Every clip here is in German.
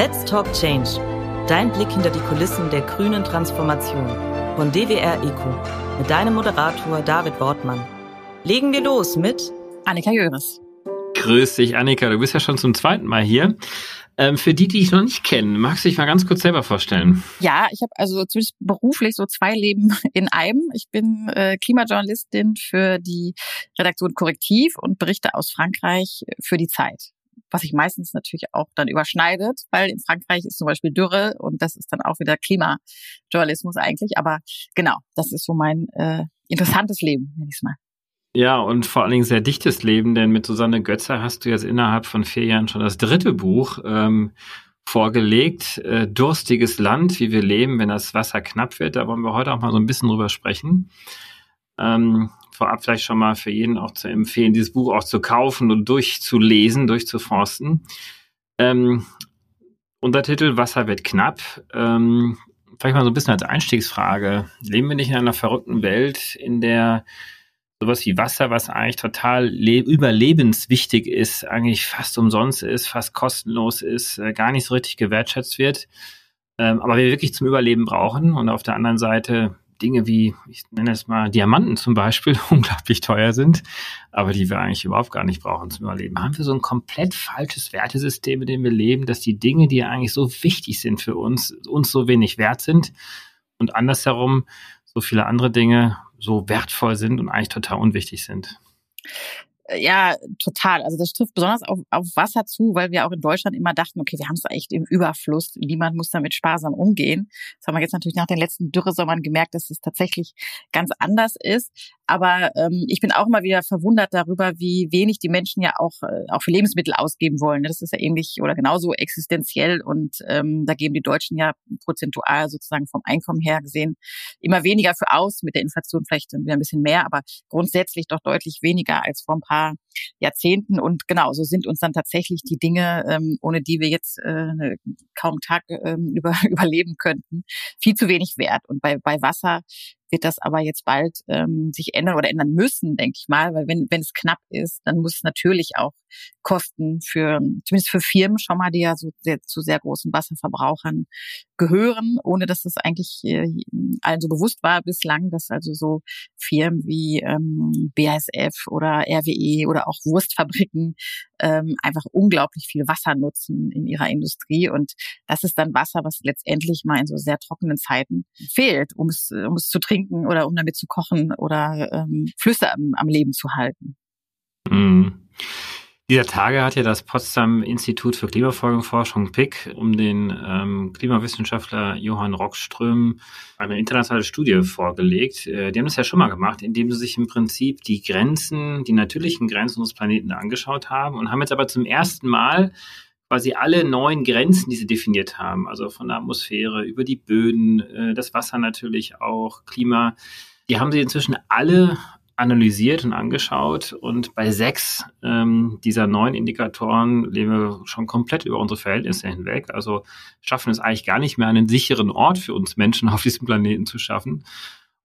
Let's Talk Change. Dein Blick hinter die Kulissen der grünen Transformation von DWR Eco mit deinem Moderator David Wortmann. Legen wir los mit Annika Jöres. Grüß dich, Annika. Du bist ja schon zum zweiten Mal hier. Ähm, für die, die ich noch nicht kenne, magst du dich mal ganz kurz selber vorstellen? Ja, ich habe also zumindest beruflich so zwei Leben in einem. Ich bin äh, Klimajournalistin für die Redaktion Korrektiv und berichte aus Frankreich für die Zeit was sich meistens natürlich auch dann überschneidet, weil in Frankreich ist zum Beispiel Dürre und das ist dann auch wieder Klimajournalismus eigentlich. Aber genau, das ist so mein äh, interessantes Leben, wenn ich mal. Ja, und vor allen Dingen sehr dichtes Leben, denn mit Susanne Götzer hast du jetzt innerhalb von vier Jahren schon das dritte Buch ähm, vorgelegt. Äh, Durstiges Land, wie wir leben, wenn das Wasser knapp wird. Da wollen wir heute auch mal so ein bisschen drüber sprechen. Ähm, vorab vielleicht schon mal für jeden auch zu empfehlen, dieses Buch auch zu kaufen und durchzulesen, durchzuforsten. Ähm, Untertitel Wasser wird knapp. Ähm, vielleicht mal so ein bisschen als Einstiegsfrage. Leben wir nicht in einer verrückten Welt, in der sowas wie Wasser, was eigentlich total überlebenswichtig ist, eigentlich fast umsonst ist, fast kostenlos ist, äh, gar nicht so richtig gewertschätzt wird, ähm, aber wir wirklich zum Überleben brauchen. Und auf der anderen Seite Dinge wie, ich nenne es mal Diamanten zum Beispiel, unglaublich teuer sind, aber die wir eigentlich überhaupt gar nicht brauchen zum Überleben. Haben wir so ein komplett falsches Wertesystem, in dem wir leben, dass die Dinge, die eigentlich so wichtig sind für uns, uns so wenig wert sind und andersherum so viele andere Dinge so wertvoll sind und eigentlich total unwichtig sind. Ja, total. Also das trifft besonders auf, auf Wasser zu, weil wir auch in Deutschland immer dachten, okay, wir haben es echt im Überfluss, niemand muss damit sparsam umgehen. Das haben wir jetzt natürlich nach den letzten Dürresommern gemerkt, dass es tatsächlich ganz anders ist. Aber ähm, ich bin auch immer wieder verwundert darüber, wie wenig die Menschen ja auch, äh, auch für Lebensmittel ausgeben wollen. Das ist ja ähnlich oder genauso existenziell und ähm, da geben die Deutschen ja prozentual sozusagen vom Einkommen her gesehen immer weniger für aus, mit der Inflation vielleicht wieder ein bisschen mehr, aber grundsätzlich doch deutlich weniger als vor ein paar Jahrzehnten. Und genau, so sind uns dann tatsächlich die Dinge, ähm, ohne die wir jetzt äh, kaum Tag ähm, über, überleben könnten, viel zu wenig wert. Und bei, bei Wasser wird das aber jetzt bald ähm, sich ändern oder ändern müssen, denke ich mal, weil wenn, wenn es knapp ist, dann muss natürlich auch Kosten für, zumindest für Firmen schon mal, die ja so sehr, zu sehr großen Wasserverbrauchern gehören, ohne dass das eigentlich äh, allen so bewusst war bislang, dass also so Firmen wie ähm, BASF oder RWE oder auch Wurstfabriken ähm, einfach unglaublich viel Wasser nutzen in ihrer Industrie. Und das ist dann Wasser, was letztendlich mal in so sehr trockenen Zeiten fehlt, um es, um es zu trinken oder um damit zu kochen oder ähm, Flüsse am, am Leben zu halten. Mhm. Dieser Tage hat ja das Potsdam Institut für Klimafolgenforschung PIC um den ähm, Klimawissenschaftler Johann Rockström eine internationale Studie vorgelegt. Äh, die haben das ja schon mal gemacht, indem sie sich im Prinzip die Grenzen, die natürlichen Grenzen unseres Planeten angeschaut haben und haben jetzt aber zum ersten Mal quasi alle neuen Grenzen, die sie definiert haben, also von der Atmosphäre über die Böden, äh, das Wasser natürlich auch, Klima, die haben sie inzwischen alle analysiert und angeschaut und bei sechs ähm, dieser neun Indikatoren leben wir schon komplett über unsere Verhältnisse hinweg. Also schaffen es eigentlich gar nicht mehr, einen sicheren Ort für uns Menschen auf diesem Planeten zu schaffen.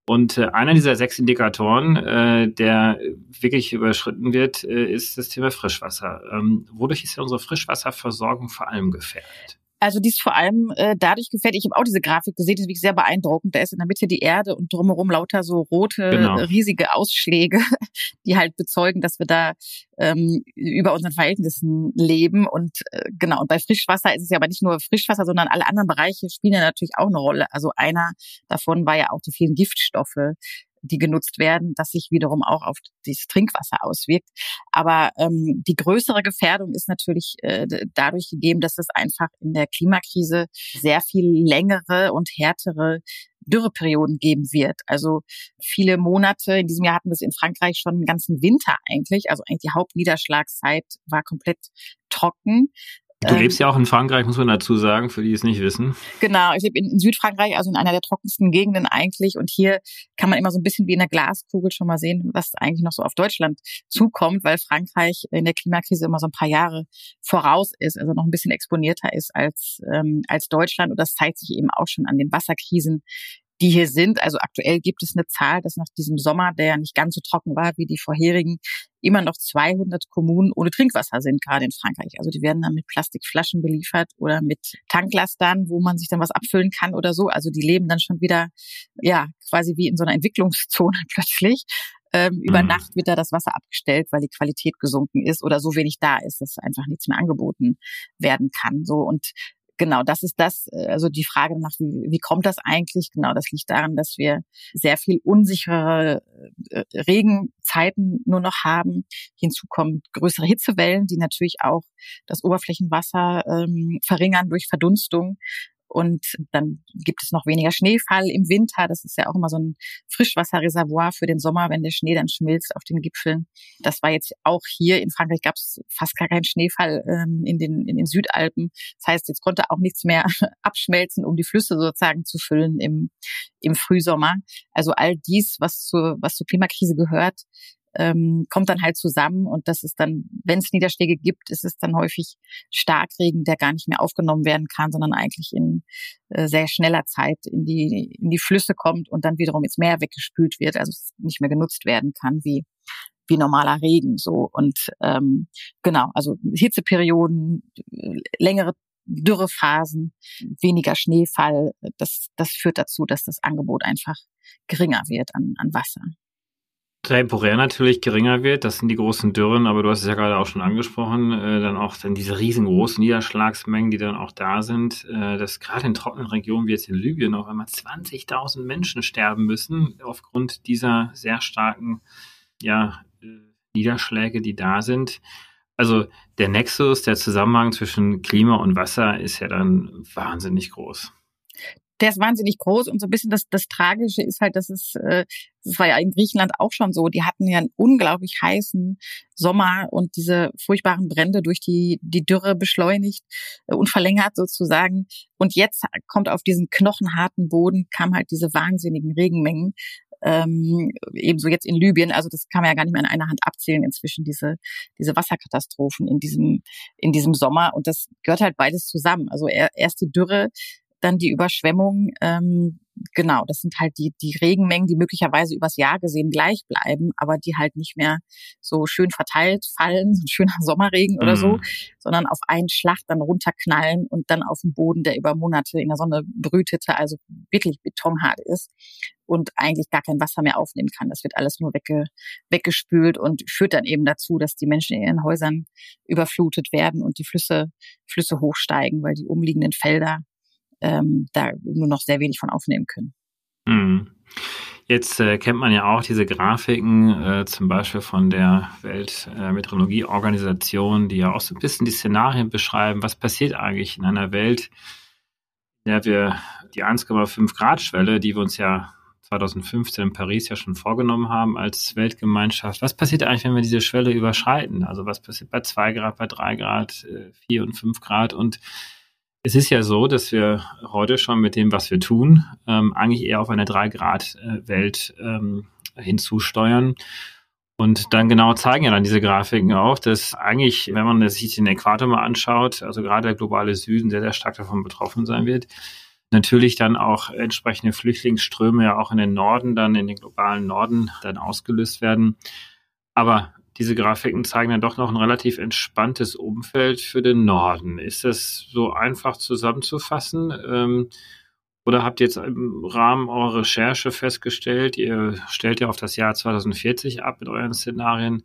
Und äh, einer dieser sechs Indikatoren, äh, der wirklich überschritten wird, äh, ist das Thema Frischwasser. Ähm, wodurch ist ja unsere Frischwasserversorgung vor allem gefährdet? Also die ist vor allem äh, dadurch gefährdet. Ich habe auch diese Grafik gesehen, die ist wirklich sehr beeindruckend. Da ist in der Mitte die Erde und drumherum lauter so rote, genau. riesige Ausschläge, die halt bezeugen, dass wir da ähm, über unseren Verhältnissen leben. Und äh, genau, und bei Frischwasser ist es ja aber nicht nur Frischwasser, sondern alle anderen Bereiche spielen ja natürlich auch eine Rolle. Also einer davon war ja auch die vielen Giftstoffe, die genutzt werden, das sich wiederum auch auf das Trinkwasser auswirkt. Aber ähm, die größere Gefährdung ist natürlich äh, dadurch gegeben, dass es einfach in der Klimakrise sehr viel längere und härtere Dürreperioden geben wird. Also viele Monate, in diesem Jahr hatten wir es in Frankreich schon den ganzen Winter eigentlich. Also eigentlich die Hauptniederschlagszeit war komplett trocken. Du ähm, lebst ja auch in Frankreich, muss man dazu sagen, für die es nicht wissen. Genau, ich lebe in, in, Südfrankreich, also in einer der trockensten Gegenden eigentlich. Und hier kann man immer so ein bisschen wie in der Glaskugel schon mal sehen, was eigentlich noch so auf Deutschland zukommt, weil Frankreich in der Klimakrise immer so ein paar Jahre voraus ist, also noch ein bisschen exponierter ist als, ähm, als Deutschland. Und das zeigt sich eben auch schon an den Wasserkrisen, die hier sind. Also aktuell gibt es eine Zahl, dass nach diesem Sommer, der ja nicht ganz so trocken war wie die vorherigen, immer noch 200 Kommunen ohne Trinkwasser sind, gerade in Frankreich. Also die werden dann mit Plastikflaschen beliefert oder mit Tanklastern, wo man sich dann was abfüllen kann oder so. Also die leben dann schon wieder, ja, quasi wie in so einer Entwicklungszone plötzlich. Ähm, über mhm. Nacht wird da das Wasser abgestellt, weil die Qualität gesunken ist oder so wenig da ist, dass einfach nichts mehr angeboten werden kann. So und genau, das ist das, äh, also die Frage nach, wie, wie kommt das eigentlich? Genau, das liegt daran, dass wir sehr viel unsichere äh, Regenzeiten nur noch haben. Hinzu kommen größere Hitzewellen, die natürlich auch das Oberflächenwasser ähm, verringern durch Verdunstung. Und dann gibt es noch weniger Schneefall im Winter. Das ist ja auch immer so ein Frischwasserreservoir für den Sommer, wenn der Schnee dann schmilzt auf den Gipfeln. Das war jetzt auch hier in Frankreich gab es fast gar keinen Schneefall ähm, in, den, in den Südalpen. Das heißt, jetzt konnte auch nichts mehr abschmelzen, um die Flüsse sozusagen zu füllen im, im Frühsommer. Also all dies, was zur, was zur Klimakrise gehört, ähm, kommt dann halt zusammen und das ist dann, wenn es Niederschläge gibt, ist es dann häufig Starkregen, der gar nicht mehr aufgenommen werden kann, sondern eigentlich in äh, sehr schneller Zeit in die, in die Flüsse kommt und dann wiederum ins Meer weggespült wird, also nicht mehr genutzt werden kann wie wie normaler Regen so. Und ähm, genau also Hitzeperioden längere Dürrephasen weniger Schneefall das das führt dazu dass das Angebot einfach geringer wird an an Wasser temporär natürlich geringer wird. Das sind die großen Dürren, aber du hast es ja gerade auch schon angesprochen, äh, dann auch dann diese riesengroßen Niederschlagsmengen, die dann auch da sind, äh, dass gerade in trockenen Regionen wie jetzt in Libyen auf einmal 20.000 Menschen sterben müssen aufgrund dieser sehr starken ja, äh, Niederschläge, die da sind. Also der Nexus, der Zusammenhang zwischen Klima und Wasser ist ja dann wahnsinnig groß der ist wahnsinnig groß und so ein bisschen das, das Tragische ist halt, dass es, äh, das war ja in Griechenland auch schon so, die hatten ja einen unglaublich heißen Sommer und diese furchtbaren Brände durch die, die Dürre beschleunigt äh, und verlängert sozusagen. Und jetzt kommt auf diesen knochenharten Boden, kam halt diese wahnsinnigen Regenmengen, ähm, ebenso jetzt in Libyen, also das kann man ja gar nicht mehr in einer Hand abzählen inzwischen, diese, diese Wasserkatastrophen in diesem, in diesem Sommer. Und das gehört halt beides zusammen. Also erst die Dürre, dann die Überschwemmung, ähm, genau, das sind halt die, die Regenmengen, die möglicherweise übers Jahr gesehen gleich bleiben, aber die halt nicht mehr so schön verteilt fallen, so ein schöner Sommerregen oder so, mhm. sondern auf einen Schlag dann runterknallen und dann auf den Boden, der über Monate in der Sonne brütete, also wirklich betonhart ist und eigentlich gar kein Wasser mehr aufnehmen kann. Das wird alles nur wegge weggespült und führt dann eben dazu, dass die Menschen in ihren Häusern überflutet werden und die Flüsse, Flüsse hochsteigen, weil die umliegenden Felder ähm, da nur noch sehr wenig von aufnehmen können. Mhm. Jetzt äh, kennt man ja auch diese Grafiken, äh, zum Beispiel von der Weltmeteorologieorganisation, äh, die ja auch so ein bisschen die Szenarien beschreiben. Was passiert eigentlich in einer Welt, in der wir die 1,5 Grad Schwelle, die wir uns ja 2015 in Paris ja schon vorgenommen haben als Weltgemeinschaft. Was passiert eigentlich, wenn wir diese Schwelle überschreiten? Also was passiert bei 2 Grad, bei 3 Grad, 4 äh, und 5 Grad? Und es ist ja so, dass wir heute schon mit dem, was wir tun, ähm, eigentlich eher auf eine 3-Grad-Welt ähm, hinzusteuern. Und dann genau zeigen ja dann diese Grafiken auch, dass eigentlich, wenn man sich den Äquator mal anschaut, also gerade der globale Süden sehr, sehr stark davon betroffen sein wird. Natürlich dann auch entsprechende Flüchtlingsströme ja auch in den Norden, dann in den globalen Norden dann ausgelöst werden. Aber diese Grafiken zeigen dann doch noch ein relativ entspanntes Umfeld für den Norden. Ist das so einfach zusammenzufassen? Ähm, oder habt ihr jetzt im Rahmen eurer Recherche festgestellt, ihr stellt ja auf das Jahr 2040 ab mit euren Szenarien,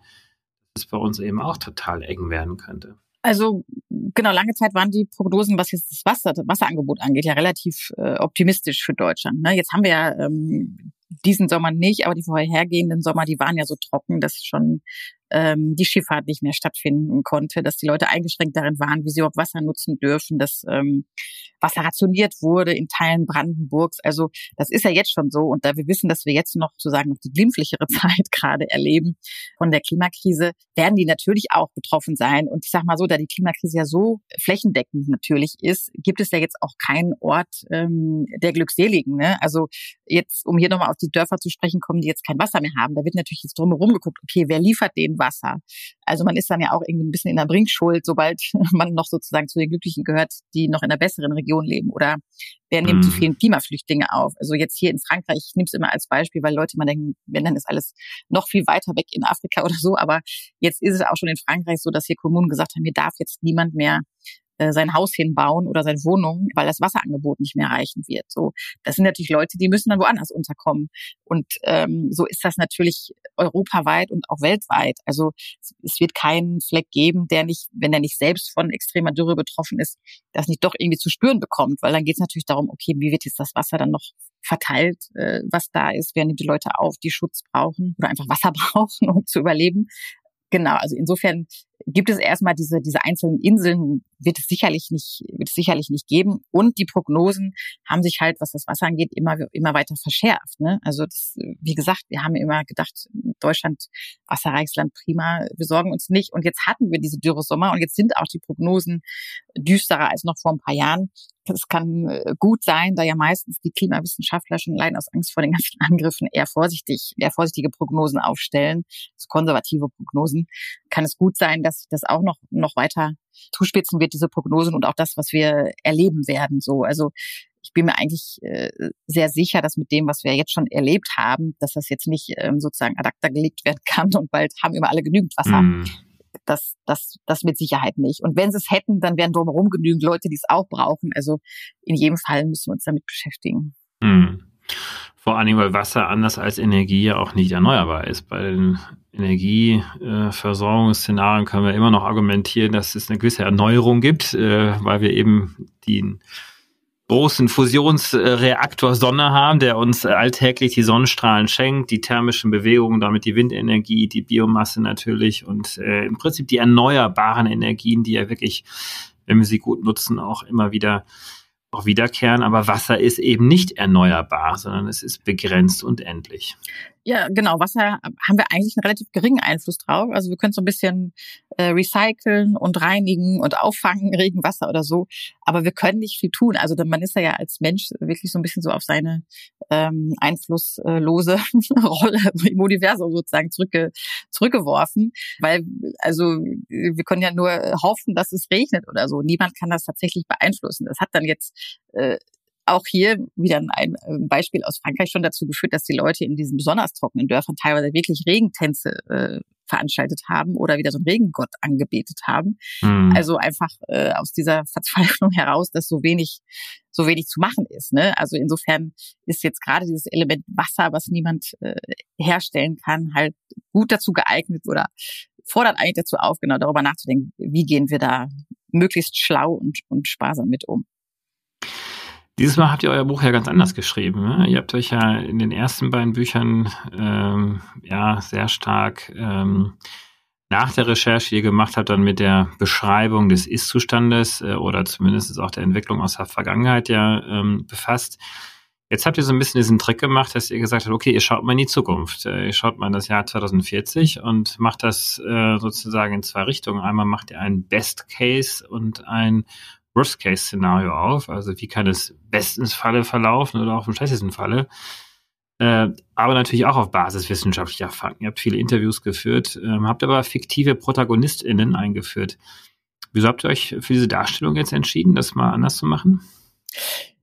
dass es bei uns eben auch total eng werden könnte? Also genau, lange Zeit waren die Prognosen, was jetzt das Wasser, das Wasserangebot angeht, ja relativ äh, optimistisch für Deutschland. Ne? Jetzt haben wir ja ähm, diesen Sommer nicht, aber die vorhergehenden Sommer, die waren ja so trocken, dass schon ähm, die Schifffahrt nicht mehr stattfinden konnte, dass die Leute eingeschränkt darin waren, wie sie überhaupt Wasser nutzen dürfen, dass ähm, Wasser rationiert wurde in Teilen Brandenburgs. Also das ist ja jetzt schon so. Und da wir wissen, dass wir jetzt noch sozusagen noch die glimpflichere Zeit gerade erleben von der Klimakrise, werden die natürlich auch betroffen sein. Und ich sage mal so, da die Klimakrise ja so flächendeckend natürlich ist, gibt es ja jetzt auch keinen Ort ähm, der Glückseligen. Ne? Also jetzt, um hier nochmal auf die Dörfer zu sprechen kommen, die jetzt kein Wasser mehr haben, da wird natürlich jetzt drumherum geguckt, okay, wer liefert denen Wasser? Also man ist dann ja auch irgendwie ein bisschen in der Bringschuld, sobald man noch sozusagen zu den Glücklichen gehört, die noch in einer besseren Region leben. Oder wer nimmt die mhm. vielen Klimaflüchtlinge auf? Also jetzt hier in Frankreich, ich nehme es immer als Beispiel, weil Leute immer denken, wenn dann ist alles noch viel weiter weg in Afrika oder so. Aber jetzt ist es auch schon in Frankreich so, dass hier Kommunen gesagt haben, hier darf jetzt niemand mehr äh, sein Haus hinbauen oder seine Wohnung, weil das Wasserangebot nicht mehr reichen wird. So, das sind natürlich Leute, die müssen dann woanders unterkommen. Und ähm, so ist das natürlich europaweit und auch weltweit. Also es wird keinen Fleck geben, der nicht, wenn er nicht selbst von extremer Dürre betroffen ist, das nicht doch irgendwie zu spüren bekommt, weil dann geht es natürlich darum, okay, wie wird jetzt das Wasser dann noch verteilt, äh, was da ist, wer nimmt die Leute auf, die Schutz brauchen oder einfach Wasser brauchen, um zu überleben. Genau, also insofern gibt es erstmal diese, diese einzelnen Inseln, wird es sicherlich nicht, wird es sicherlich nicht geben. Und die Prognosen haben sich halt, was das Wasser angeht, immer, immer weiter verschärft. Ne? Also das, wie gesagt, wir haben immer gedacht, Deutschland, wasserreiches Land, prima, wir sorgen uns nicht. Und jetzt hatten wir diese Dürresommer und jetzt sind auch die Prognosen düsterer als noch vor ein paar Jahren. Es kann äh, gut sein, da ja meistens die Klimawissenschaftler schon allein aus Angst vor den ganzen Angriffen eher vorsichtig, eher vorsichtige Prognosen aufstellen, also konservative Prognosen, kann es gut sein, dass sich das auch noch, noch weiter zuspitzen wird, diese Prognosen und auch das, was wir erleben werden. So, also ich bin mir eigentlich äh, sehr sicher, dass mit dem, was wir jetzt schon erlebt haben, dass das jetzt nicht ähm, sozusagen ad acta gelegt werden kann und bald haben immer alle genügend Wasser. Mm. Das, das, das mit Sicherheit nicht. Und wenn sie es hätten, dann wären drumherum genügend Leute, die es auch brauchen. Also in jedem Fall müssen wir uns damit beschäftigen. Mm. Vor allen Dingen, weil Wasser anders als Energie ja auch nicht erneuerbar ist. Bei den Energieversorgungsszenarien können wir immer noch argumentieren, dass es eine gewisse Erneuerung gibt, äh, weil wir eben den großen Fusionsreaktor Sonne haben, der uns alltäglich die Sonnenstrahlen schenkt, die thermischen Bewegungen, damit die Windenergie, die Biomasse natürlich und äh, im Prinzip die erneuerbaren Energien, die ja wirklich, wenn wir sie gut nutzen, auch immer wieder auch wiederkehren, aber Wasser ist eben nicht erneuerbar, sondern es ist begrenzt und endlich. Ja, genau. Wasser haben wir eigentlich einen relativ geringen Einfluss drauf. Also wir können so ein bisschen äh, recyceln und reinigen und auffangen, Regenwasser oder so. Aber wir können nicht viel tun. Also man ist ja als Mensch wirklich so ein bisschen so auf seine ähm, einflusslose Rolle im Universum sozusagen zurückge zurückgeworfen. Weil, also wir können ja nur hoffen, dass es regnet oder so. Niemand kann das tatsächlich beeinflussen. Das hat dann jetzt äh, auch hier wieder ein Beispiel aus Frankreich schon dazu geführt, dass die Leute in diesen besonders trockenen Dörfern teilweise wirklich Regentänze äh, veranstaltet haben oder wieder so einen Regengott angebetet haben. Mhm. Also einfach äh, aus dieser Verzweiflung heraus, dass so wenig so wenig zu machen ist. Ne? Also insofern ist jetzt gerade dieses Element Wasser, was niemand äh, herstellen kann, halt gut dazu geeignet oder fordert eigentlich dazu auf, genau darüber nachzudenken, wie gehen wir da möglichst schlau und, und sparsam mit um. Dieses Mal habt ihr euer Buch ja ganz anders geschrieben. Ne? Ihr habt euch ja in den ersten beiden Büchern ähm, ja sehr stark ähm, nach der Recherche, die ihr gemacht habt, dann mit der Beschreibung des Ist-Zustandes äh, oder zumindest auch der Entwicklung aus der Vergangenheit ja ähm, befasst. Jetzt habt ihr so ein bisschen diesen Trick gemacht, dass ihr gesagt habt, okay, ihr schaut mal in die Zukunft. Äh, ihr schaut mal in das Jahr 2040 und macht das äh, sozusagen in zwei Richtungen. Einmal macht ihr einen Best Case und ein Worst-Case-Szenario auf. Also wie kann es bestens Falle verlaufen oder auch im schlechtesten Falle. Äh, aber natürlich auch auf Basis wissenschaftlicher Fakten. Ihr habt viele Interviews geführt, ähm, habt aber fiktive ProtagonistInnen eingeführt. Wieso habt ihr euch für diese Darstellung jetzt entschieden, das mal anders zu machen?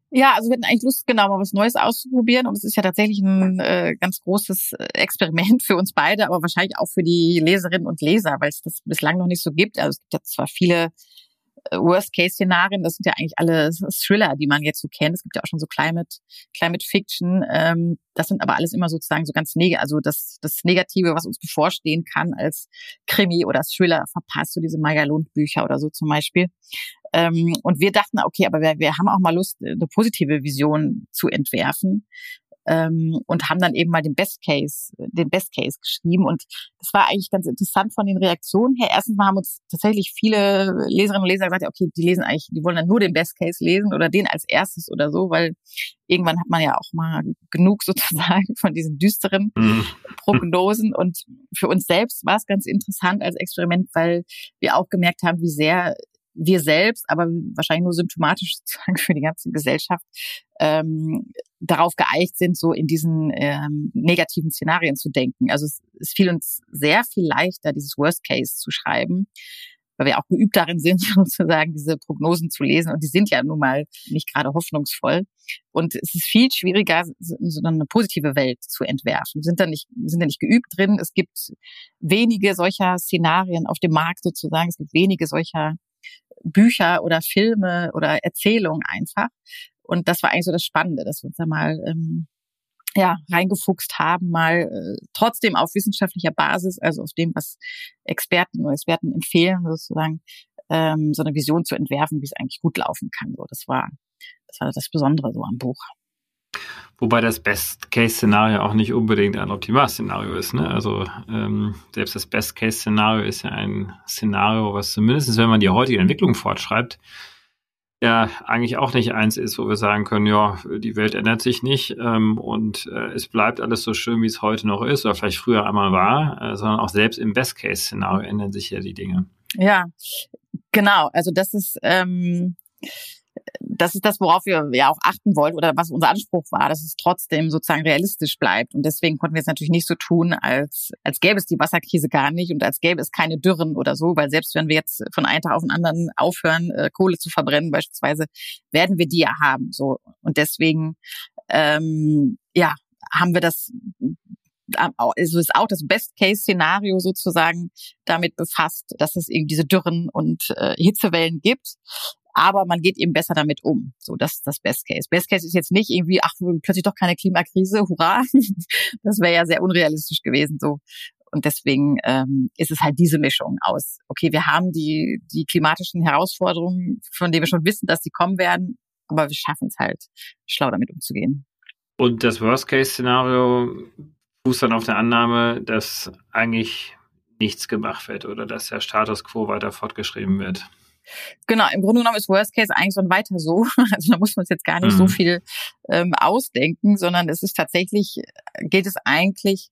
Ja, also wir hatten eigentlich Lust, genau mal was Neues auszuprobieren. Und es ist ja tatsächlich ein äh, ganz großes äh, Experiment für uns beide, aber wahrscheinlich auch für die Leserinnen und Leser, weil es das bislang noch nicht so gibt. Also es gibt ja zwar viele Worst-Case-Szenarien, das sind ja eigentlich alle Thriller, die man jetzt so kennt. Es gibt ja auch schon so Climate, Climate Fiction. Ähm, das sind aber alles immer sozusagen so ganz negativ, also das, das Negative, was uns bevorstehen kann als Krimi oder Thriller verpasst, so diese Maya Lund Bücher oder so zum Beispiel. Ähm, und wir dachten, okay, aber wir, wir haben auch mal Lust, eine positive Vision zu entwerfen ähm, und haben dann eben mal den Best Case, den Best Case geschrieben. Und das war eigentlich ganz interessant von den Reaktionen her. Erstens mal haben uns tatsächlich viele Leserinnen und Leser gesagt, ja, okay, die lesen eigentlich, die wollen dann nur den Best Case lesen oder den als erstes oder so, weil irgendwann hat man ja auch mal genug sozusagen von diesen düsteren mhm. Prognosen. Und für uns selbst war es ganz interessant als Experiment, weil wir auch gemerkt haben, wie sehr wir selbst, aber wahrscheinlich nur symptomatisch sozusagen für die ganze Gesellschaft, ähm, darauf geeicht sind, so in diesen ähm, negativen Szenarien zu denken. Also es, es fiel uns sehr viel leichter, dieses Worst Case zu schreiben, weil wir auch geübt darin sind, sozusagen diese Prognosen zu lesen. Und die sind ja nun mal nicht gerade hoffnungsvoll. Und es ist viel schwieriger, so eine positive Welt zu entwerfen. Wir sind da nicht, wir sind da nicht geübt drin. Es gibt wenige solcher Szenarien auf dem Markt sozusagen. Es gibt wenige solcher Bücher oder Filme oder Erzählungen einfach. Und das war eigentlich so das Spannende, dass wir uns da mal ähm, ja, reingefuchst haben, mal äh, trotzdem auf wissenschaftlicher Basis, also auf dem, was Experten oder Experten empfehlen, sozusagen, ähm, so eine Vision zu entwerfen, wie es eigentlich gut laufen kann. So, das war, das war das Besondere so am Buch. Wobei das Best-Case-Szenario auch nicht unbedingt ein Optimal-Szenario ist. Ne? Also ähm, selbst das Best-Case-Szenario ist ja ein Szenario, was zumindest, wenn man die heutige Entwicklung fortschreibt, ja eigentlich auch nicht eins ist, wo wir sagen können, ja, die Welt ändert sich nicht ähm, und äh, es bleibt alles so schön, wie es heute noch ist oder vielleicht früher einmal war, äh, sondern auch selbst im Best-Case-Szenario ändern sich ja die Dinge. Ja, genau. Also das ist ähm, das ist das, worauf wir ja auch achten wollten oder was unser Anspruch war, dass es trotzdem sozusagen realistisch bleibt. Und deswegen konnten wir es natürlich nicht so tun, als, als gäbe es die Wasserkrise gar nicht und als gäbe es keine Dürren oder so, weil selbst wenn wir jetzt von einem Tag auf den anderen aufhören, äh, Kohle zu verbrennen beispielsweise, werden wir die ja haben. So Und deswegen, ähm, ja, haben wir das also ist auch das Best-Case-Szenario sozusagen damit befasst, dass es eben diese Dürren und äh, Hitzewellen gibt aber man geht eben besser damit um. So, das ist das Best Case. Best Case ist jetzt nicht irgendwie, ach, plötzlich doch keine Klimakrise, hurra. Das wäre ja sehr unrealistisch gewesen. So. Und deswegen ähm, ist es halt diese Mischung aus, okay, wir haben die, die klimatischen Herausforderungen, von denen wir schon wissen, dass sie kommen werden, aber wir schaffen es halt, schlau damit umzugehen. Und das Worst-Case-Szenario fußt dann auf der Annahme, dass eigentlich nichts gemacht wird oder dass der Status quo weiter fortgeschrieben wird. Genau, im Grunde genommen ist Worst Case eigentlich so ein weiter so. Also da muss man uns jetzt gar nicht mhm. so viel ähm, ausdenken, sondern es ist tatsächlich, geht es eigentlich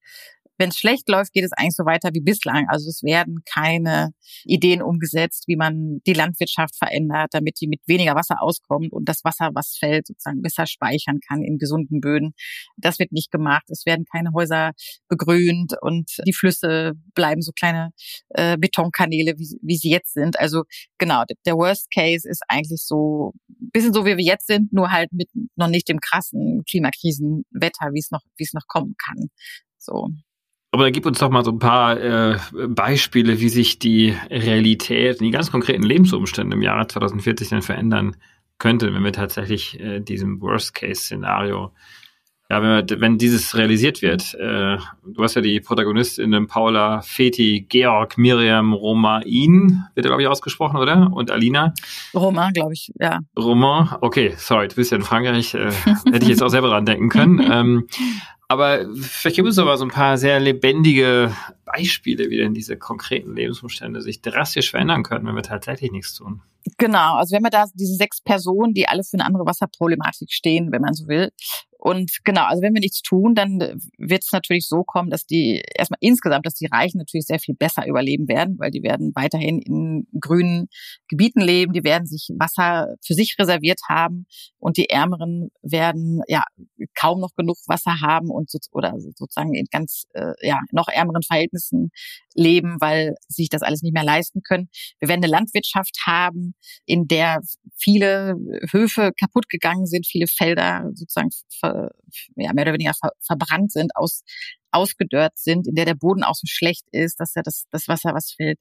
wenn es schlecht läuft, geht es eigentlich so weiter wie bislang. Also es werden keine Ideen umgesetzt, wie man die Landwirtschaft verändert, damit die mit weniger Wasser auskommt und das Wasser, was fällt, sozusagen besser speichern kann in gesunden Böden. Das wird nicht gemacht. Es werden keine Häuser begrünt und die Flüsse bleiben so kleine äh, Betonkanäle, wie, wie sie jetzt sind. Also genau, der Worst Case ist eigentlich so bisschen so, wie wir jetzt sind, nur halt mit noch nicht dem krassen Klimakrisenwetter, wie es noch, wie es noch kommen kann. So. Aber da gib uns doch mal so ein paar äh, Beispiele, wie sich die Realität, die ganz konkreten Lebensumstände im Jahre 2040 dann verändern könnte, wenn wir tatsächlich äh, diesem Worst-Case-Szenario, ja, wenn, wir, wenn dieses realisiert wird. Äh, du hast ja die Protagonistinnen Paula, Feti, Georg, Miriam, Romain, wird er, glaube ich, ausgesprochen, oder? Und Alina? Romain, glaube ich, ja. Romain, okay, sorry, du bist ja in Frankreich, äh, hätte ich jetzt auch selber dran denken können. ähm, aber vielleicht gibt es aber so ein paar sehr lebendige Beispiele, wie denn diese konkreten Lebensumstände sich drastisch verändern können, wenn wir tatsächlich nichts tun. Genau, also wenn wir da diese sechs Personen, die alle für eine andere Wasserproblematik stehen, wenn man so will, und genau, also wenn wir nichts tun, dann wird es natürlich so kommen, dass die erstmal insgesamt, dass die Reichen natürlich sehr viel besser überleben werden, weil die werden weiterhin in grünen Gebieten leben, die werden sich Wasser für sich reserviert haben und die Ärmeren werden ja kaum noch genug Wasser haben und so, oder sozusagen in ganz äh, ja noch ärmeren Verhältnissen leben, weil sie sich das alles nicht mehr leisten können. Wir werden eine Landwirtschaft haben, in der viele Höfe kaputt gegangen sind, viele Felder sozusagen ver, ja, mehr oder weniger ver, verbrannt sind, aus, ausgedörrt sind, in der der Boden auch so schlecht ist, dass er das, das Wasser, was fällt,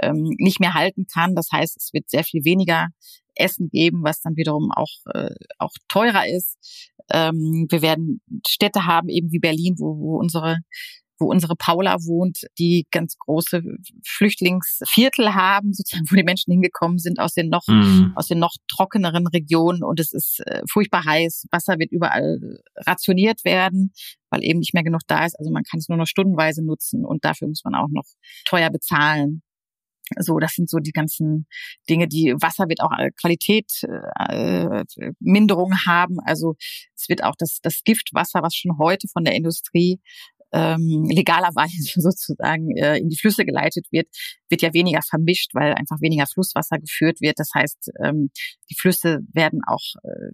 ähm, nicht mehr halten kann. Das heißt, es wird sehr viel weniger Essen geben, was dann wiederum auch, äh, auch teurer ist. Ähm, wir werden Städte haben, eben wie Berlin, wo, wo unsere wo unsere Paula wohnt, die ganz große Flüchtlingsviertel haben, sozusagen, wo die Menschen hingekommen sind aus den noch, mhm. aus den noch trockeneren Regionen und es ist äh, furchtbar heiß. Wasser wird überall rationiert werden, weil eben nicht mehr genug da ist. Also man kann es nur noch stundenweise nutzen und dafür muss man auch noch teuer bezahlen. So, das sind so die ganzen Dinge, die Wasser wird auch Qualität äh, Minderung haben. Also es wird auch das, das Giftwasser, was schon heute von der Industrie ähm, legalerweise sozusagen äh, in die Flüsse geleitet wird, wird ja weniger vermischt, weil einfach weniger Flusswasser geführt wird. Das heißt, ähm, die Flüsse werden auch äh,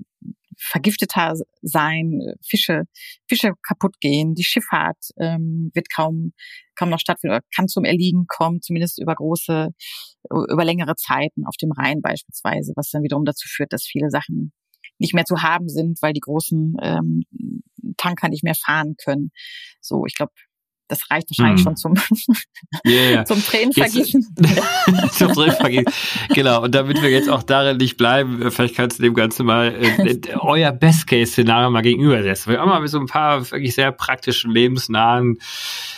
vergifteter sein, Fische, Fische kaputt gehen, die Schifffahrt ähm, wird kaum, kaum noch stattfinden oder kann zum Erliegen kommen, zumindest über große, über längere Zeiten auf dem Rhein beispielsweise, was dann wiederum dazu führt, dass viele Sachen nicht mehr zu haben sind, weil die großen ähm, Tanker nicht mehr fahren können. So, ich glaube, das reicht wahrscheinlich hm. schon zum, yeah, zum Tränenvergießen. zum Tränenvergießen. Genau. Und damit wir jetzt auch darin nicht bleiben, äh, vielleicht kannst du dem Ganzen mal äh, äh euer Best-Case-Szenario mal gegenübersetzen. Wir haben mal mit so ein paar wirklich sehr praktischen, lebensnahen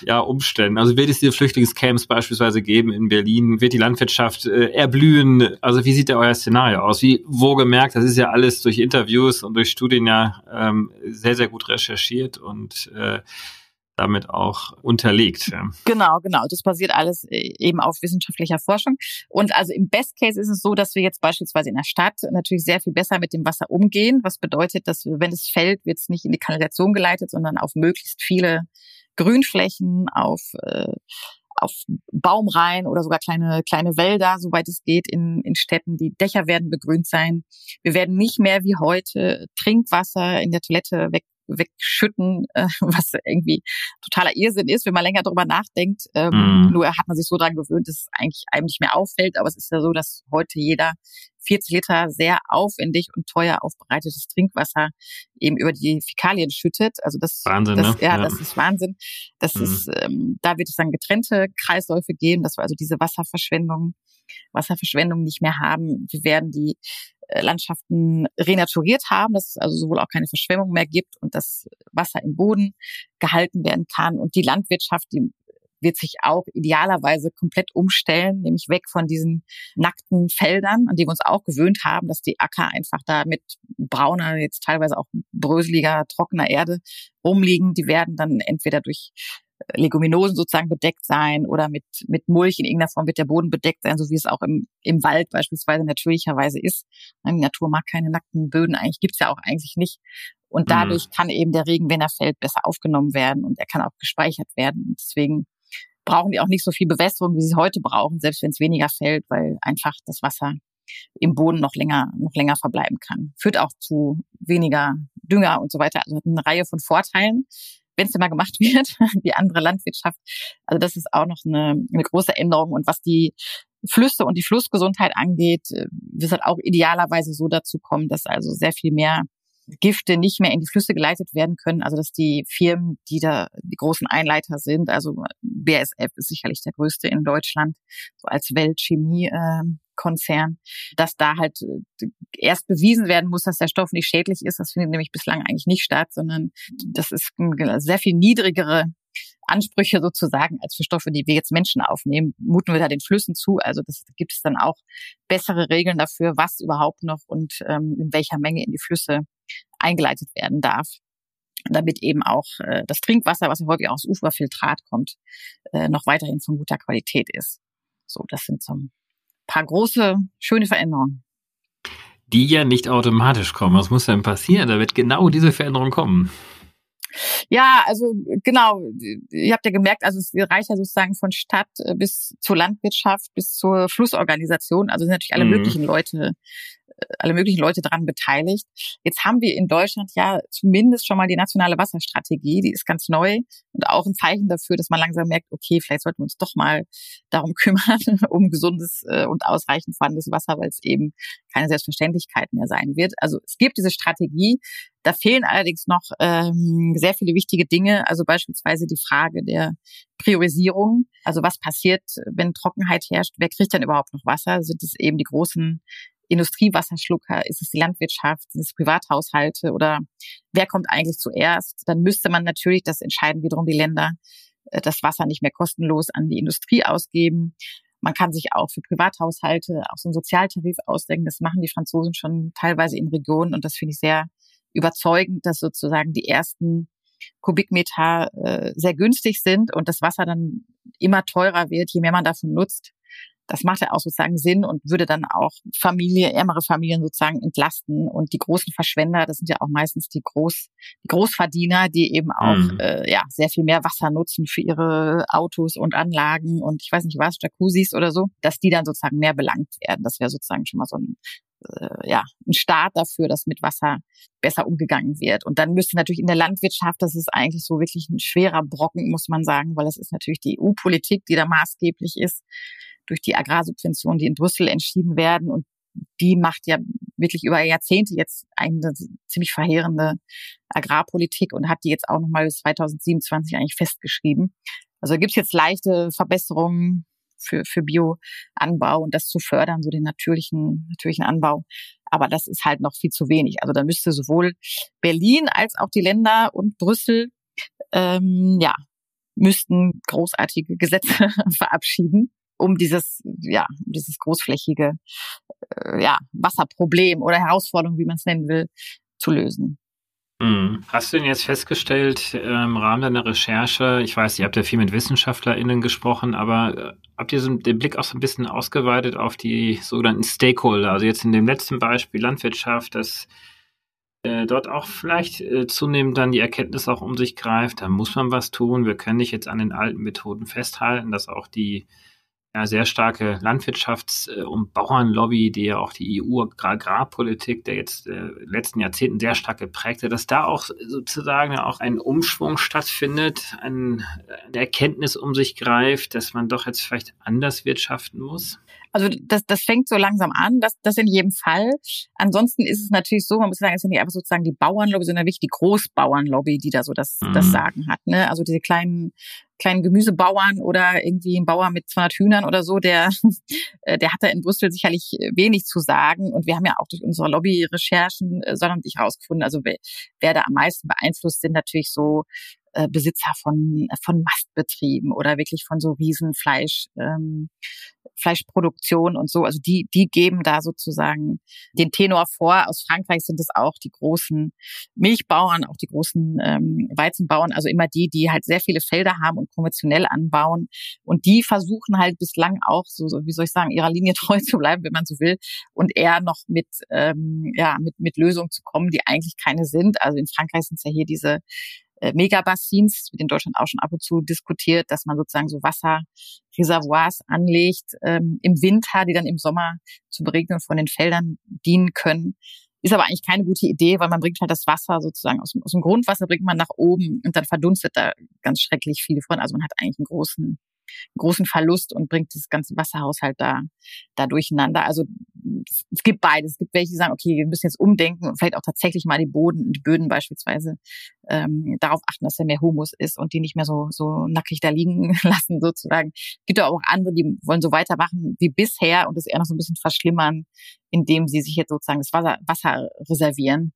ja, Umständen. Also wird es diese Flüchtlingscamps beispielsweise geben in Berlin? Wird die Landwirtschaft äh, erblühen? Also wie sieht da euer Szenario aus? Wie, wo gemerkt, das ist ja alles durch Interviews und durch Studien ja ähm, sehr, sehr gut recherchiert und äh, damit auch unterlegt. Genau, genau. Das basiert alles äh, eben auf wissenschaftlicher Forschung. Und also im Best Case ist es so, dass wir jetzt beispielsweise in der Stadt natürlich sehr viel besser mit dem Wasser umgehen, was bedeutet, dass wenn es fällt, wird es nicht in die Kanalisation geleitet, sondern auf möglichst viele Grünflächen, auf äh, auf Baumreihen oder sogar kleine, kleine Wälder, soweit es geht, in, in Städten. Die Dächer werden begrünt sein. Wir werden nicht mehr wie heute Trinkwasser in der Toilette weg, wegschütten, äh, was irgendwie totaler Irrsinn ist, wenn man länger darüber nachdenkt. Ähm, mm. Nur hat man sich so daran gewöhnt, dass es eigentlich einem nicht mehr auffällt. Aber es ist ja so, dass heute jeder 40 Liter sehr aufwendig und teuer aufbereitetes Trinkwasser eben über die Fäkalien schüttet. Also das, Wahnsinn, das, ne? ja, ja, das ist Wahnsinn. Das mhm. ist, ähm, da wird es dann getrennte Kreisläufe geben, dass wir also diese Wasserverschwendung, Wasserverschwendung nicht mehr haben. Wir werden die Landschaften renaturiert haben, dass es also sowohl auch keine Verschwemmung mehr gibt und das Wasser im Boden gehalten werden kann. Und die Landwirtschaft, die wird sich auch idealerweise komplett umstellen, nämlich weg von diesen nackten Feldern, an die wir uns auch gewöhnt haben, dass die Acker einfach da mit brauner, jetzt teilweise auch bröseliger, trockener Erde rumliegen. Die werden dann entweder durch Leguminosen sozusagen bedeckt sein oder mit, mit Mulch in irgendeiner Form wird der Boden bedeckt sein, so wie es auch im, im Wald beispielsweise natürlicherweise ist. Die Natur mag keine nackten Böden, eigentlich gibt's ja auch eigentlich nicht. Und mhm. dadurch mhm. kann eben der Regen, wenn er fällt, besser aufgenommen werden und er kann auch gespeichert werden. Und deswegen brauchen die auch nicht so viel Bewässerung, wie sie heute brauchen, selbst wenn es weniger fällt, weil einfach das Wasser im Boden noch länger, noch länger verbleiben kann. Führt auch zu weniger Dünger und so weiter. Also hat eine Reihe von Vorteilen wenn es immer gemacht wird, wie andere Landwirtschaft. Also das ist auch noch eine, eine große Änderung. Und was die Flüsse und die Flussgesundheit angeht, äh, wird halt auch idealerweise so dazu kommen, dass also sehr viel mehr Gifte nicht mehr in die Flüsse geleitet werden können. Also dass die Firmen, die da die großen Einleiter sind, also BASF ist sicherlich der größte in Deutschland, so als Weltchemie-Konzern, dass da halt äh, erst bewiesen werden muss, dass der Stoff nicht schädlich ist. Das findet nämlich bislang eigentlich nicht statt, sondern das ist sehr viel niedrigere Ansprüche sozusagen als für Stoffe, die wir jetzt Menschen aufnehmen, muten wir da den Flüssen zu. Also das gibt es dann auch bessere Regeln dafür, was überhaupt noch und ähm, in welcher Menge in die Flüsse eingeleitet werden darf damit eben auch äh, das Trinkwasser, was häufig aus Uferfiltrat kommt, äh, noch weiterhin von guter Qualität ist. So, das sind ein paar große, schöne Veränderungen. Die ja nicht automatisch kommen. Was muss denn passieren, Da wird genau diese Veränderung kommen? Ja, also genau, ihr habt ja gemerkt, also es reicht ja sozusagen von Stadt äh, bis zur Landwirtschaft bis zur Flussorganisation. Also sind natürlich alle mhm. möglichen Leute alle möglichen Leute daran beteiligt. Jetzt haben wir in Deutschland ja zumindest schon mal die nationale Wasserstrategie, die ist ganz neu und auch ein Zeichen dafür, dass man langsam merkt, okay, vielleicht sollten wir uns doch mal darum kümmern, um gesundes äh, und ausreichend vorhandenes Wasser, weil es eben keine Selbstverständlichkeit mehr sein wird. Also es gibt diese Strategie, da fehlen allerdings noch ähm, sehr viele wichtige Dinge, also beispielsweise die Frage der Priorisierung. Also was passiert, wenn Trockenheit herrscht? Wer kriegt denn überhaupt noch Wasser? Sind es eben die großen Industriewasserschlucker? Ist es die Landwirtschaft? Sind es Privathaushalte? Oder wer kommt eigentlich zuerst? Dann müsste man natürlich, das entscheiden wiederum die Länder, äh, das Wasser nicht mehr kostenlos an die Industrie ausgeben. Man kann sich auch für Privathaushalte auch so einen Sozialtarif ausdenken. Das machen die Franzosen schon teilweise in Regionen und das finde ich sehr überzeugend, dass sozusagen die ersten Kubikmeter äh, sehr günstig sind und das Wasser dann immer teurer wird, je mehr man davon nutzt. Das macht ja auch sozusagen Sinn und würde dann auch Familie, ärmere Familien sozusagen entlasten. Und die großen Verschwender, das sind ja auch meistens die Groß, die Großverdiener, die eben auch mhm. äh, ja sehr viel mehr Wasser nutzen für ihre Autos und Anlagen und ich weiß nicht was, Jacuzzis oder so, dass die dann sozusagen mehr belangt werden. Das wäre sozusagen schon mal so ein äh, ja, ein Staat dafür, dass mit Wasser besser umgegangen wird. Und dann müsste natürlich in der Landwirtschaft, das ist eigentlich so wirklich ein schwerer Brocken, muss man sagen, weil es ist natürlich die EU-Politik, die da maßgeblich ist, durch die Agrarsubventionen, die in Brüssel entschieden werden. Und die macht ja wirklich über Jahrzehnte jetzt eine ziemlich verheerende Agrarpolitik und hat die jetzt auch nochmal bis 2027 eigentlich festgeschrieben. Also gibt es jetzt leichte Verbesserungen für, für Bioanbau und das zu fördern, so den natürlichen, natürlichen Anbau. Aber das ist halt noch viel zu wenig. Also da müsste sowohl Berlin als auch die Länder und Brüssel ähm, ja, müssten großartige Gesetze verabschieden, um dieses, ja, um dieses großflächige äh, ja, Wasserproblem oder Herausforderung, wie man es nennen will, zu lösen. Mhm. Hast du denn jetzt festgestellt äh, im Rahmen deiner Recherche, ich weiß, ihr habt ja viel mit WissenschaftlerInnen gesprochen, aber äh, habt ihr so den Blick auch so ein bisschen ausgeweitet auf die sogenannten Stakeholder? Also jetzt in dem letzten Beispiel Landwirtschaft, dass äh, dort auch vielleicht äh, zunehmend dann die Erkenntnis auch um sich greift, da muss man was tun. Wir können nicht jetzt an den alten Methoden festhalten, dass auch die ja, sehr starke Landwirtschafts- äh, und Bauernlobby, die ja auch die EU-Agrarpolitik der jetzt äh, letzten Jahrzehnten sehr stark geprägt hat, dass da auch sozusagen auch ein Umschwung stattfindet, ein, eine Erkenntnis um sich greift, dass man doch jetzt vielleicht anders wirtschaften muss? Also das, das fängt so langsam an, das, das in jedem Fall. Ansonsten ist es natürlich so, man muss sagen, es sind nicht einfach sozusagen die Bauernlobby, sondern wirklich die Großbauernlobby, die da so das, mhm. das Sagen hat. Ne? Also diese kleinen kleinen Gemüsebauern oder irgendwie ein Bauer mit 200 Hühnern oder so, der, äh, der hat da in Brüssel sicherlich wenig zu sagen. Und wir haben ja auch durch unsere Lobby-Recherchen äh, sondern nicht herausgefunden, also wer, wer da am meisten beeinflusst, sind natürlich so äh, Besitzer von, von Mastbetrieben oder wirklich von so Riesenfleisch, ähm, Fleischproduktion und so. Also die, die geben da sozusagen den Tenor vor. Aus Frankreich sind es auch die großen Milchbauern, auch die großen ähm, Weizenbauern, also immer die, die halt sehr viele Felder haben und konventionell anbauen. Und die versuchen halt bislang auch so, so wie soll ich sagen, ihrer Linie treu zu bleiben, wenn man so will, und eher noch mit, ähm, ja, mit, mit Lösungen zu kommen, die eigentlich keine sind. Also in Frankreich sind es ja hier diese Megabassins, wird in Deutschland auch schon ab und zu diskutiert, dass man sozusagen so Wasserreservoirs anlegt ähm, im Winter, die dann im Sommer zur Beregnung von den Feldern dienen können. Ist aber eigentlich keine gute Idee, weil man bringt halt das Wasser sozusagen aus dem, aus dem Grundwasser bringt man nach oben und dann verdunstet da ganz schrecklich viel von. Also man hat eigentlich einen großen großen Verlust und bringt das ganze Wasserhaushalt da, da durcheinander. Also es gibt beides. Es gibt welche, die sagen, okay, wir müssen jetzt umdenken und vielleicht auch tatsächlich mal die Boden, die Böden beispielsweise ähm, darauf achten, dass da mehr Humus ist und die nicht mehr so, so nackig da liegen lassen sozusagen. Es gibt auch andere, die wollen so weitermachen wie bisher und das eher noch so ein bisschen verschlimmern, indem sie sich jetzt sozusagen das Wasser, Wasser reservieren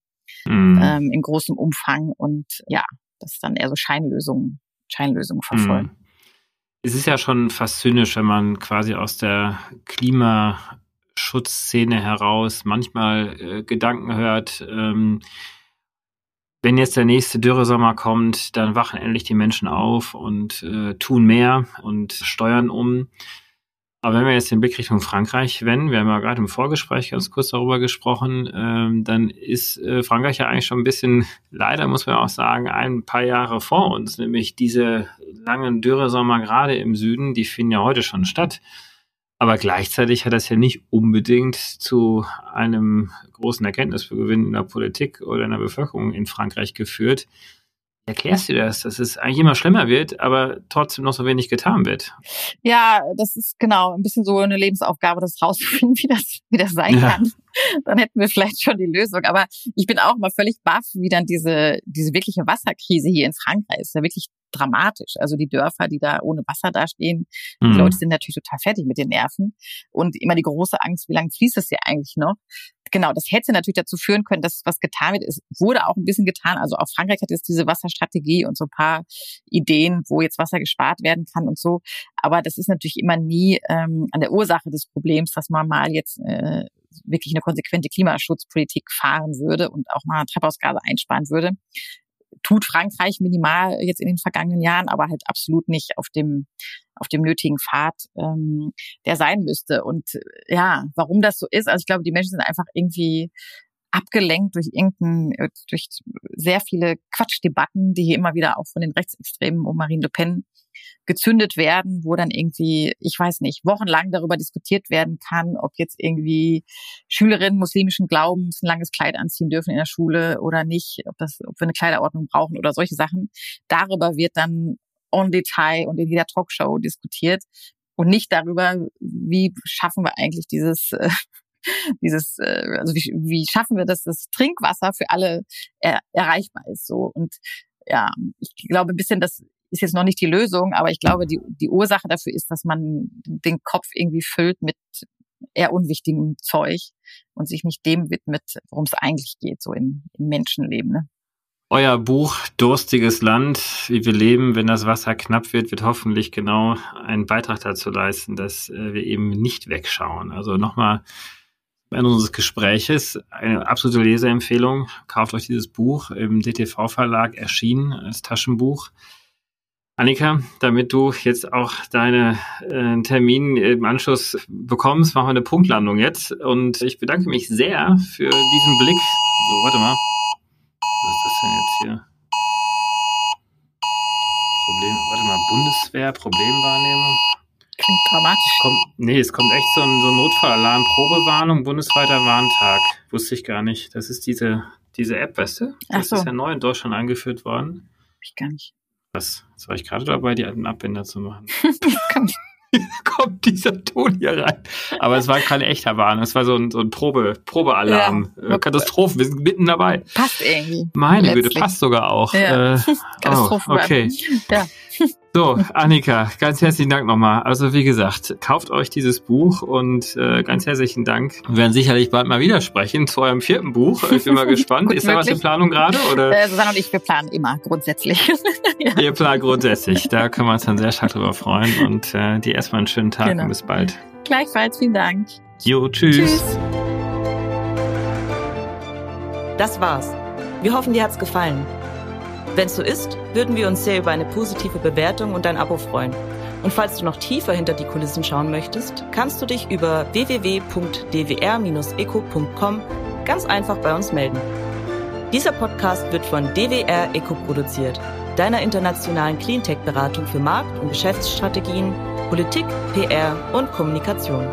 mhm. ähm, in großem Umfang und ja, das dann eher so Scheinlösungen, Scheinlösungen verfolgen. Mhm es ist ja schon fast zynisch, wenn man quasi aus der Klimaschutzszene heraus manchmal äh, Gedanken hört, ähm, wenn jetzt der nächste Dürresommer kommt, dann wachen endlich die Menschen auf und äh, tun mehr und steuern um. Aber wenn wir jetzt den Blick Richtung Frankreich wenden, wir haben ja gerade im Vorgespräch ganz kurz darüber gesprochen, ähm, dann ist äh, Frankreich ja eigentlich schon ein bisschen, leider muss man auch sagen, ein paar Jahre vor uns, nämlich diese langen Dürresommer gerade im Süden, die finden ja heute schon statt. Aber gleichzeitig hat das ja nicht unbedingt zu einem großen Erkenntnisgewinn in der Politik oder in der Bevölkerung in Frankreich geführt erklärst du das, dass es eigentlich immer schlimmer wird, aber trotzdem noch so wenig getan wird? Ja, das ist genau ein bisschen so eine Lebensaufgabe, das rauszufinden, wie das, wie das sein ja. kann. Dann hätten wir vielleicht schon die Lösung. Aber ich bin auch mal völlig baff, wie dann diese, diese wirkliche Wasserkrise hier in Frankreich ist. Ja wirklich dramatisch. Also die Dörfer, die da ohne Wasser dastehen, mhm. die Leute sind natürlich total fertig mit den Nerven. Und immer die große Angst, wie lange fließt es hier eigentlich noch? Genau, das hätte natürlich dazu führen können, dass was getan wird. Es wurde auch ein bisschen getan. Also auch Frankreich hat jetzt diese Wasserstrategie und so ein paar Ideen, wo jetzt Wasser gespart werden kann und so. Aber das ist natürlich immer nie ähm, an der Ursache des Problems, dass man mal jetzt äh, wirklich eine konsequente Klimaschutzpolitik fahren würde und auch mal Treibhausgase einsparen würde tut Frankreich minimal jetzt in den vergangenen Jahren, aber halt absolut nicht auf dem auf dem nötigen Pfad, ähm, der sein müsste. Und ja, warum das so ist, also ich glaube, die Menschen sind einfach irgendwie abgelenkt durch irgendein, äh, durch sehr viele Quatschdebatten, die hier immer wieder auch von den Rechtsextremen um Marine Le Pen gezündet werden, wo dann irgendwie, ich weiß nicht, wochenlang darüber diskutiert werden kann, ob jetzt irgendwie Schülerinnen muslimischen Glaubens ein langes Kleid anziehen dürfen in der Schule oder nicht, ob das, ob wir eine Kleiderordnung brauchen oder solche Sachen. Darüber wird dann on Detail und in jeder Talkshow diskutiert und nicht darüber, wie schaffen wir eigentlich dieses äh, dieses, äh, also wie, wie schaffen wir, dass das Trinkwasser für alle er, erreichbar ist so und ja, ich glaube ein bisschen, das ist jetzt noch nicht die Lösung, aber ich glaube, die, die Ursache dafür ist, dass man den Kopf irgendwie füllt mit eher unwichtigem Zeug und sich nicht dem widmet, worum es eigentlich geht, so im, im Menschenleben. Ne? Euer Buch Durstiges Land, wie wir leben, wenn das Wasser knapp wird, wird hoffentlich genau einen Beitrag dazu leisten, dass äh, wir eben nicht wegschauen. Also nochmal Ende unseres Gespräches eine absolute Leseempfehlung. Kauft euch dieses Buch im DTV-Verlag erschienen als Taschenbuch. Annika, damit du jetzt auch deinen äh, Termin im Anschluss bekommst, machen wir eine Punktlandung jetzt. Und ich bedanke mich sehr für diesen Blick. So, warte mal. Was ist das denn jetzt hier? Problem, warte mal, Bundeswehr, Problemwahrnehmung. Klingt dramatisch. Kommt, nee, es kommt echt so ein, so ein Notfallalarm, Probewarnung, bundesweiter Warntag. Wusste ich gar nicht. Das ist diese, diese App, weißt du? Das so. ist ja neu in Deutschland eingeführt worden. Ich gar nicht. Was? Jetzt war ich gerade dabei, die alten Abbinder zu machen. Kann ich- kommt dieser Ton hier rein. Aber es war kein echter Warnung, es war so ein, so ein Probe, Probealarm. Ja. Äh, Katastrophen, wir sind mitten dabei. Passt irgendwie. Meine Güte, passt sogar auch. Ja. Äh, oh, Katastrophen. okay. Ja. So, Annika, ganz herzlichen Dank nochmal. Also wie gesagt, kauft euch dieses Buch und äh, ganz herzlichen Dank. Wir werden sicherlich bald mal wieder sprechen zu eurem vierten Buch. Ich bin mal gespannt. Gut Ist da was in. Planung gerade? Oder? Äh, Susanne und ich, wir planen immer grundsätzlich. ja. Ihr Plan grundsätzlich. Da können wir uns dann sehr stark drüber freuen. Und äh, dir erstmal einen schönen Tag Genau. und bis bald. Gleichfalls, vielen Dank. Jo, tschüss. Tschüss. Das war's. Wir hoffen, dir hat's gefallen. Wenn's so ist, würden wir uns sehr über eine positive Bewertung und ein Abo freuen. Und falls du noch tiefer hinter die Kulissen schauen möchtest, kannst du dich über www.dwr-eco.com ganz einfach bei uns melden. Dieser Podcast wird von DWR Eco produziert, deiner internationalen Cleantech-Beratung für Markt- und Geschäftsstrategien, Politik, PR und Kommunikation.